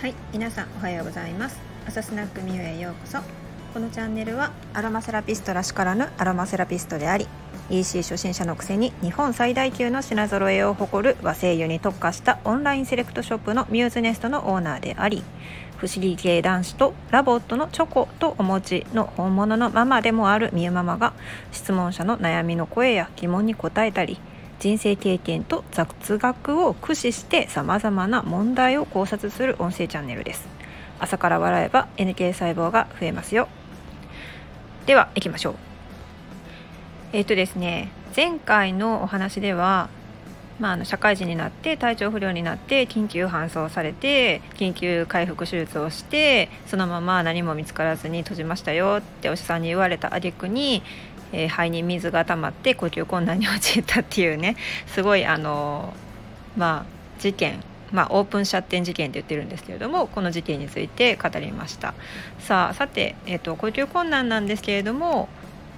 はい、皆さんおはようございます。朝スナックミュへようこそ。このチャンネルはアロマセラピストらしからぬアロマセラピストであり、EC 初心者のくせに日本最大級の品揃えを誇る和精油に特化したオンラインセレクトショップのミューズネストのオーナーであり、不思議系男子とラボットのチョコとお餅の本物のママでもあるみゆママが質問者の悩みの声や疑問に答えたり人生経験と雑学を駆使してさまざまな問題を考察する音声チャンネルです。朝から笑えば NK 細胞が増えますよ。では行きましょう。えっ、とですね前回のお話ではまあ、あの社会人になって体調不良になって緊急搬送されて緊急回復手術をしてそのまま何も見つからずに閉じましたよってお医者さんに言われた挙句に、えー、肺に水が溜まって呼吸困難に陥ったっていうねすごいあのまあ事件まあ、オープンシャッテン事件って言ってるんですけれどもこの事件について語りましたさあさて、えーと、呼吸困難なんですけれども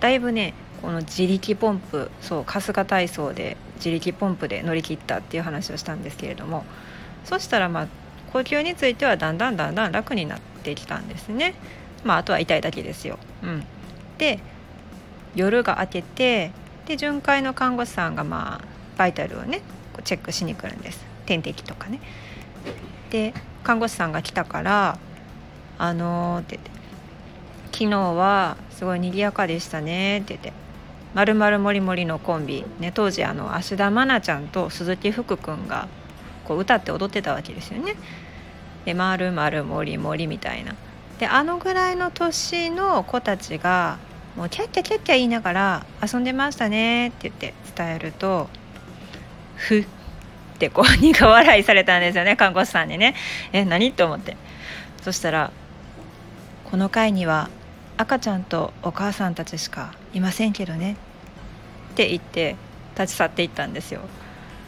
だいぶねこの自力ポンプそう春日体操で自力ポンプで乗り切ったっていう話をしたんですけれどもそしたらまあ呼吸についてはだんだんだんだん楽になってきたんですね。まあ、あとは痛いだけですよ。うん、で夜が明けてで巡回の看護師さんがまあバイタルをねチェックしに来るんです点滴とかね。で看護師さんが来たから「あのー」って言って「昨日はすごい賑やかでしたね」って言ってまるまるもりもりのコンビ、ね、当時あの芦田愛菜ちゃんと鈴木福君がこう歌って踊ってたわけですよね。で「まるまるもりもり」みたいな。であのぐらいの年の子たちがもうキャッキャキャッキャ言いながら「遊んでましたね」って言って伝えると「ふっ」てこう苦笑いされたんですよね看護師さんにね。え何？と思って。そしたら「この会には赤ちゃんとお母さんたちしかいませんけどねって言って立ち去っていったんですよ。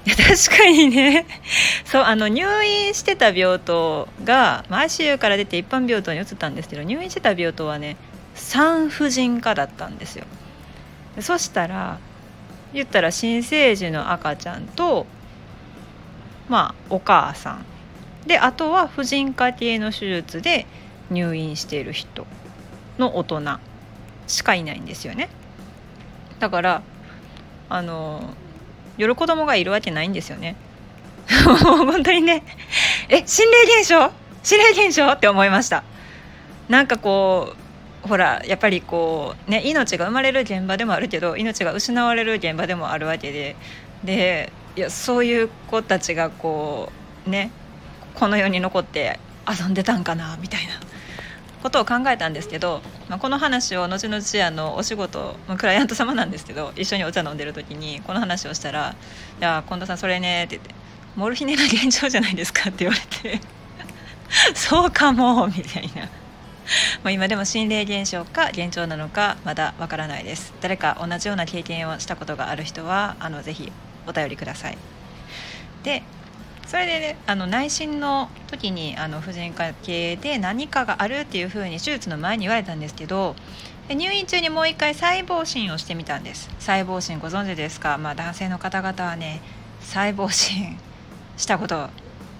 いや確かにね。そうあの入院してた病棟が ICU から出て一般病棟に移ったんですけど入院してた病棟はね産婦人科だったんですよ。そしたら言ったら新生児の赤ちゃんとまあお母さん。であとは婦人科系の手術で入院している人の大人しかいないんですよね。だからあの夜子供がいるわけないんですよね。本当にね。え心霊現象？心霊現象？って思いました。なんかこうほらやっぱりこうね命が生まれる現場でもあるけど命が失われる現場でもあるわけで。でいやそういう子たちがこうねこの世に残って遊んでたんかなみたいな。ことを考えたんですけど、まあ、この話を後々あのお仕事、まあ、クライアント様なんですけど一緒にお茶飲んでる時にこの話をしたら「いや近藤さんそれね」って言って「モルヒネが現状じゃないですか」って言われて「そうかも」みたいな。もう今でも心霊現象か現状なのかまだわからないです。誰か同じような経験をしたことがある人はあのぜひお便りください。でそれで、ね、あの内診の時にあの婦人科系で何かがあるっていうふうに手術の前に言われたんですけど入院中にもう一回細胞診をしてみたんです。細胞診ご存知ですか、まあ、男性の方々はね細胞診したこと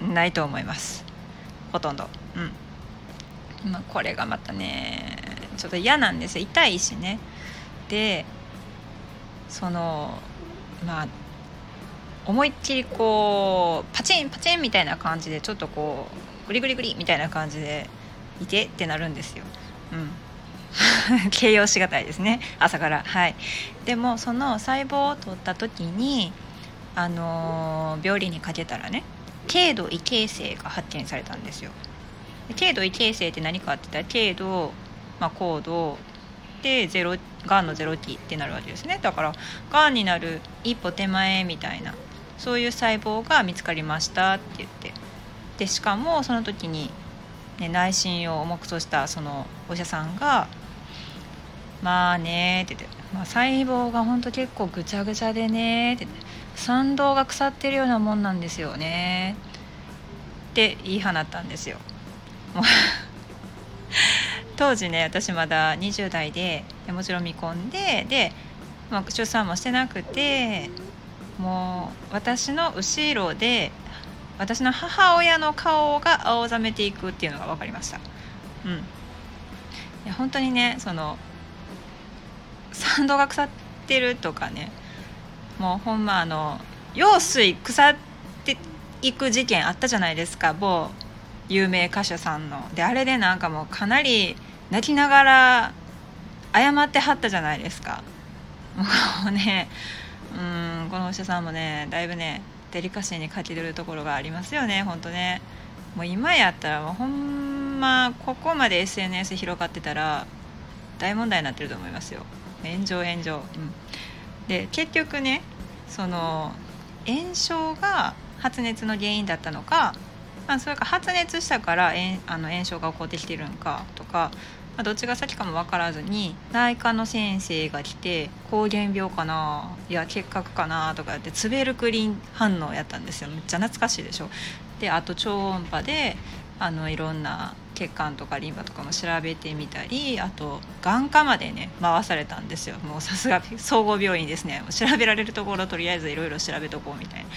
ないと思います。ほとんど。うん、まあ、これがまたねちょっと嫌なんですよ。痛いしね。でそのまあ思いっきりこうパチンパチンみたいな感じでちょっとこうグリグリグリみたいな感じでいてってなるんですよ。うん。形容しがたいですね。朝から。はい。でもその細胞を取った時にあのー、病理にかけたらね軽度異形成が発見されたんですよ。軽度異形成って何かって言ったら軽度、まあ、高度でゼロがんのゼロ期ってなるわけですねだからがんになる一歩手前みたいなそういう細胞が見つかりましたって言ってでしかもその時に、ね、内心を重くとしたそのお医者さんが「まあね」って言って、まあ、細胞がほんと結構ぐちゃぐちゃでねって参道が腐ってるようなもんなんですよねって言い放ったんですよ。当時ね私まだ20代でもちろん見込んでで、まあ、出産もしてなくてもう私の後ろで私の母親の顔が青ざめていくっていうのが分かりました。うん。いや本当にねその産道が腐ってるとかねもうほんまあの用水腐っていく事件あったじゃないですか某有名歌手さんのであれでなんかもうかなり泣きながら謝ってはったじゃないですか。もうねうんこのお医者さんもねだいぶねデリカシーに欠けてるところがありますよねほんとね。もう今やったらもうほんまここまで SNS 広がってたら大問題になってると思いますよ。炎上炎上、うん、で結局ねその炎症が発熱の原因だったのか、まあ、それか発熱したからあの炎症が起こってきてるのかとかまあ、どっちが先かも分からずに内科の先生が来て膠原病かないや結核かなとかやってツベルクリン反応やったんですよ。めっちゃ懐かしいでしょ。であと超音波であのいろんな血管とかリンパとかも調べてみたりあと眼科までね回されたんですよ。もうさすが総合病院ですね。調べられるところとりあえずいろいろ調べとこうみたいな。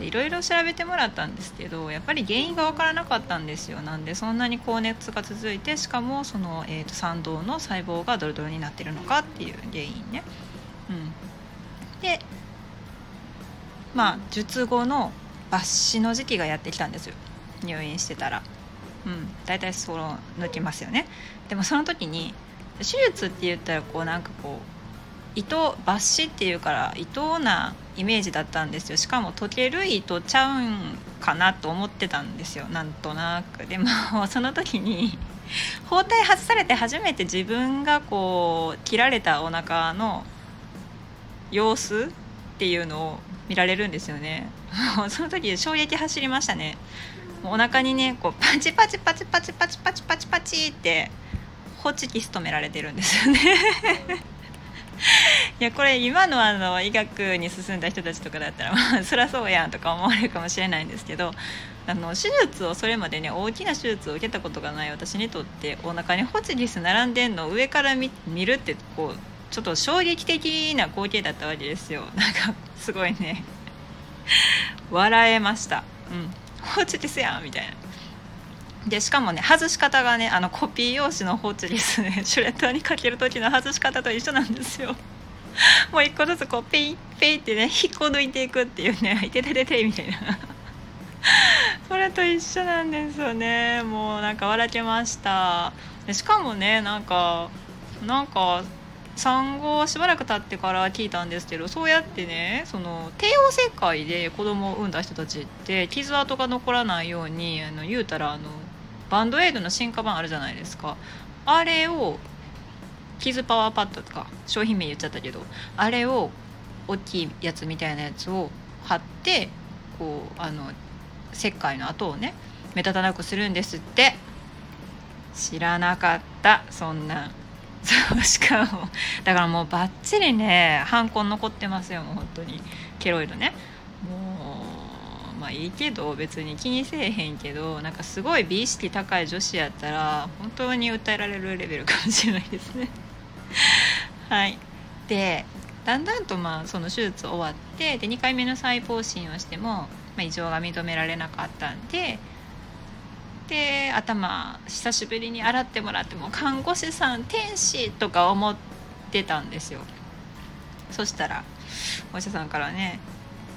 いろいろ調べてもらったんですけどやっぱり原因が分からなかったんですよ。なんでそんなに高熱が続いてしかもその、えーと、産道の細胞がドロドロになってるのかっていう原因ね。うん、でまあ術後の抜歯の時期がやってきたんですよ。入院してたら。うん、大体その抜きますよね。でもその時に手術って言ったらこうなんかこう糸抜歯っていうから糸なイメージだったんですよ。しかも溶ける糸ちゃうんかなと思ってたんですよ。なんとなく。でも その時に包帯外されて初めて自分がこう切られたお腹の様子っていうのを見られるんですよね。も うその時衝撃走りましたね。もうお腹にねこうパチパチパチパチパチパチパチパチってホチキス止められてるんですよね。いやこれ今のあの医学に進んだ人たちとかだったらまあ そりゃそうやんとか思われるかもしれないんですけどあの手術をそれまでね大きな手術を受けたことがない私にとってお腹にホチキス並んでんのを上から見るってこうちょっと衝撃的な光景だったわけですよ。なんかすごいね。笑えました。うん。ホチキスやんみたいな。でしかもね外し方がねあのコピー用紙のホチキスね。シュレッダーにかける時の外し方と一緒なんですよ。もう一個ずつこうペイペイってね引っこ抜いていくっていうね「いてててて」みたいな。それと一緒なんですよね。もうなんか笑けました。でしかもねなんかなんか産後しばらく経ってから聞いたんですけどそうやってねその帝王切開で子供を産んだ人たちって傷跡が残らないようにあの言うたらあのバンドエイドの進化版あるじゃないですか。あれを傷パワーパッドとか商品名言っちゃったけどあれを大きいやつみたいなやつを貼ってこうあの切開の後をね目立たなくするんですって。知らなかった。そんな。そうしかもだからもうバッチリねハンコン残ってますよもう本当に。ケロイドね。もうまあいいけど別に気にせえへんけどなんかすごい美意識高い女子やったら本当に訴えられるレベルかもしれないですね。はい。でだんだんとまあその手術終わってで2回目の細胞診をしても、まあ、異常が認められなかったんでで頭久しぶりに洗ってもらっても看護師さん天使とか思ってたんですよ。そしたらお医者さんからね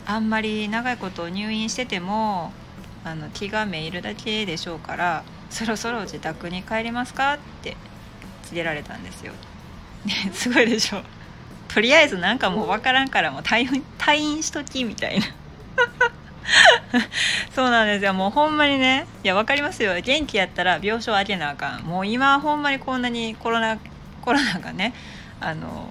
あんまり長いこと入院しててもあの気がめいるだけでしょうからそろそろ自宅に帰りますかって告げられたんですよ、ね、すごいでしょ。とりあえずなんかもう分からんからもう退院退院しときみたいな。そうなんですよ。もうほんまにねいや分かりますよ。元気やったら病床開けなあかん。もう今ほんまにこんなにコロナコロナがねあの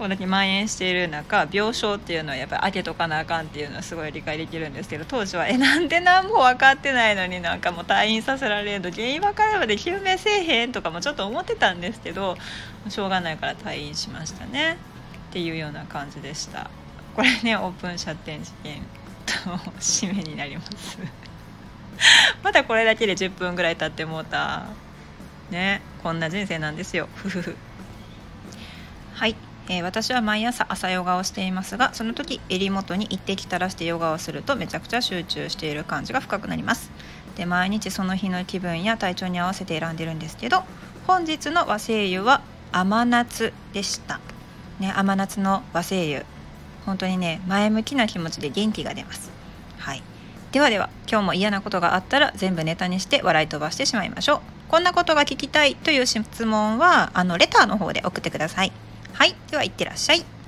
こんだけ蔓延している中病床っていうのはやっぱり開けとかなあかんっていうのはすごい理解できるんですけど当時はえなんで何も分かってないのになんかもう退院させられるの原因分かればで救命せえへんとかもちょっと思ってたんですけどしょうがないから退院しましたね。っていうような感じでした。これねオープン射程事件と締めになります。まだこれだけで10分ぐらい経ってもうた。ねこんな人生なんですよ。ふふふ。はい、えー、私は毎朝朝ヨガをしていますがその時襟元に一滴垂らしてヨガをするとめちゃくちゃ集中している感じが深くなります。で毎日その日の気分や体調に合わせて選んでるんですけど本日の和精油は甘夏でした。ね甘夏の和精油本当にね前向きな気持ちで元気が出ます。はい。ではでは今日も嫌なことがあったら全部ネタにして笑い飛ばしてしまいましょう。こんなことが聞きたいという質問はあのレターの方で送ってください。はいではいってらっしゃい。